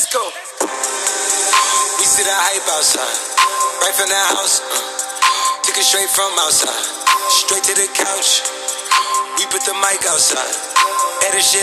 Let's go. We see that hype outside, right from the house. Uh, took it straight from outside, straight to the couch. We put the mic outside, edit shit